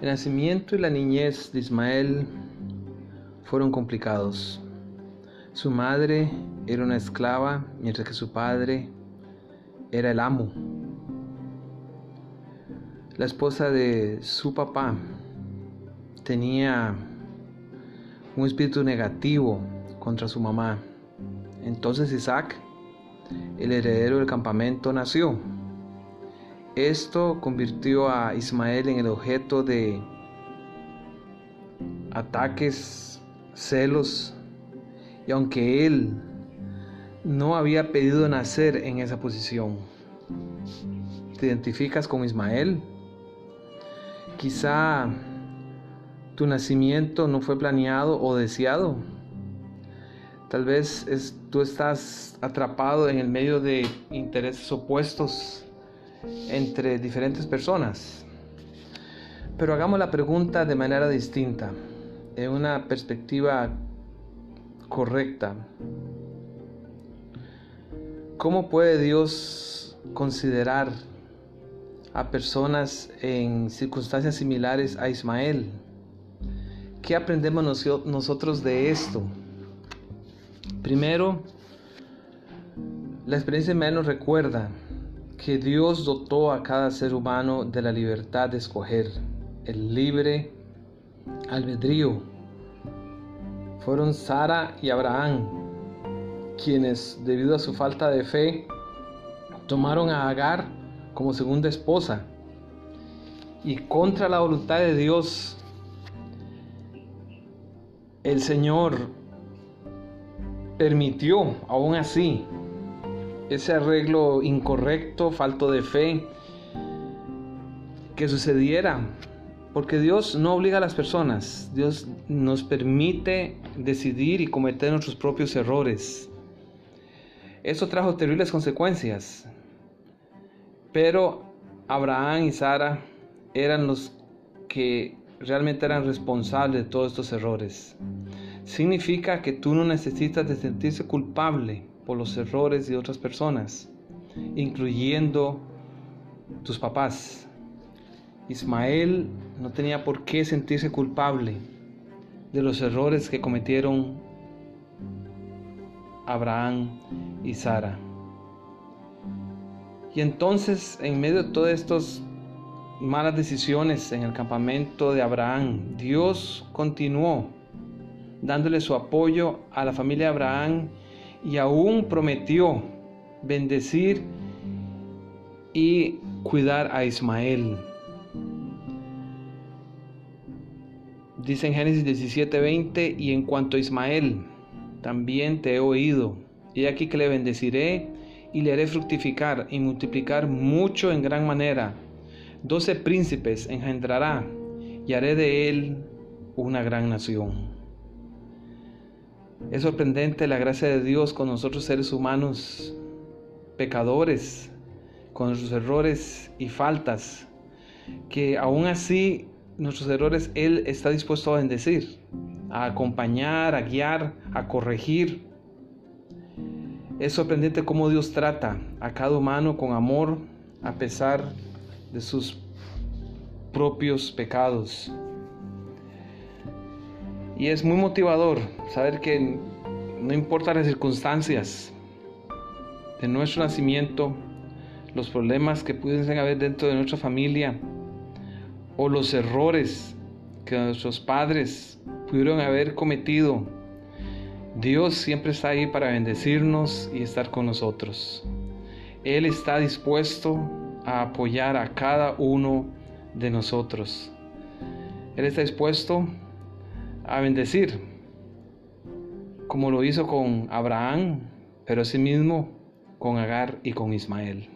El nacimiento y la niñez de Ismael fueron complicados. Su madre era una esclava, mientras que su padre era el amo. La esposa de su papá tenía un espíritu negativo contra su mamá. Entonces Isaac, el heredero del campamento, nació. Esto convirtió a Ismael en el objeto de ataques, celos, y aunque él no había pedido nacer en esa posición, ¿te identificas con Ismael? Quizá tu nacimiento no fue planeado o deseado. Tal vez tú estás atrapado en el medio de intereses opuestos entre diferentes personas. Pero hagamos la pregunta de manera distinta, en una perspectiva correcta. ¿Cómo puede Dios considerar a personas en circunstancias similares a Ismael? ¿Qué aprendemos nosotros de esto? Primero, la experiencia de nos recuerda que Dios dotó a cada ser humano de la libertad de escoger, el libre albedrío. Fueron Sara y Abraham quienes, debido a su falta de fe, tomaron a Agar como segunda esposa y contra la voluntad de Dios, el Señor permitió aún así ese arreglo incorrecto, falto de fe, que sucediera. Porque Dios no obliga a las personas, Dios nos permite decidir y cometer nuestros propios errores. Eso trajo terribles consecuencias. Pero Abraham y Sara eran los que realmente eran responsables de todos estos errores. Significa que tú no necesitas de sentirse culpable por los errores de otras personas, incluyendo tus papás. Ismael no tenía por qué sentirse culpable de los errores que cometieron Abraham y Sara. Y entonces, en medio de todas estas malas decisiones en el campamento de Abraham, Dios continuó dándole su apoyo a la familia de Abraham y aún prometió bendecir y cuidar a Ismael. Dice en Génesis 17:20, y en cuanto a Ismael, también te he oído, he aquí que le bendeciré y le haré fructificar y multiplicar mucho en gran manera. Doce príncipes engendrará y haré de él una gran nación. Es sorprendente la gracia de Dios con nosotros seres humanos, pecadores, con nuestros errores y faltas, que aún así nuestros errores Él está dispuesto a bendecir, a acompañar, a guiar, a corregir. Es sorprendente cómo Dios trata a cada humano con amor a pesar de sus propios pecados. Y es muy motivador saber que no importa las circunstancias de nuestro nacimiento, los problemas que pudiesen haber dentro de nuestra familia o los errores que nuestros padres pudieron haber cometido, Dios siempre está ahí para bendecirnos y estar con nosotros. Él está dispuesto a apoyar a cada uno de nosotros. Él está dispuesto a bendecir, como lo hizo con Abraham, pero asimismo con Agar y con Ismael.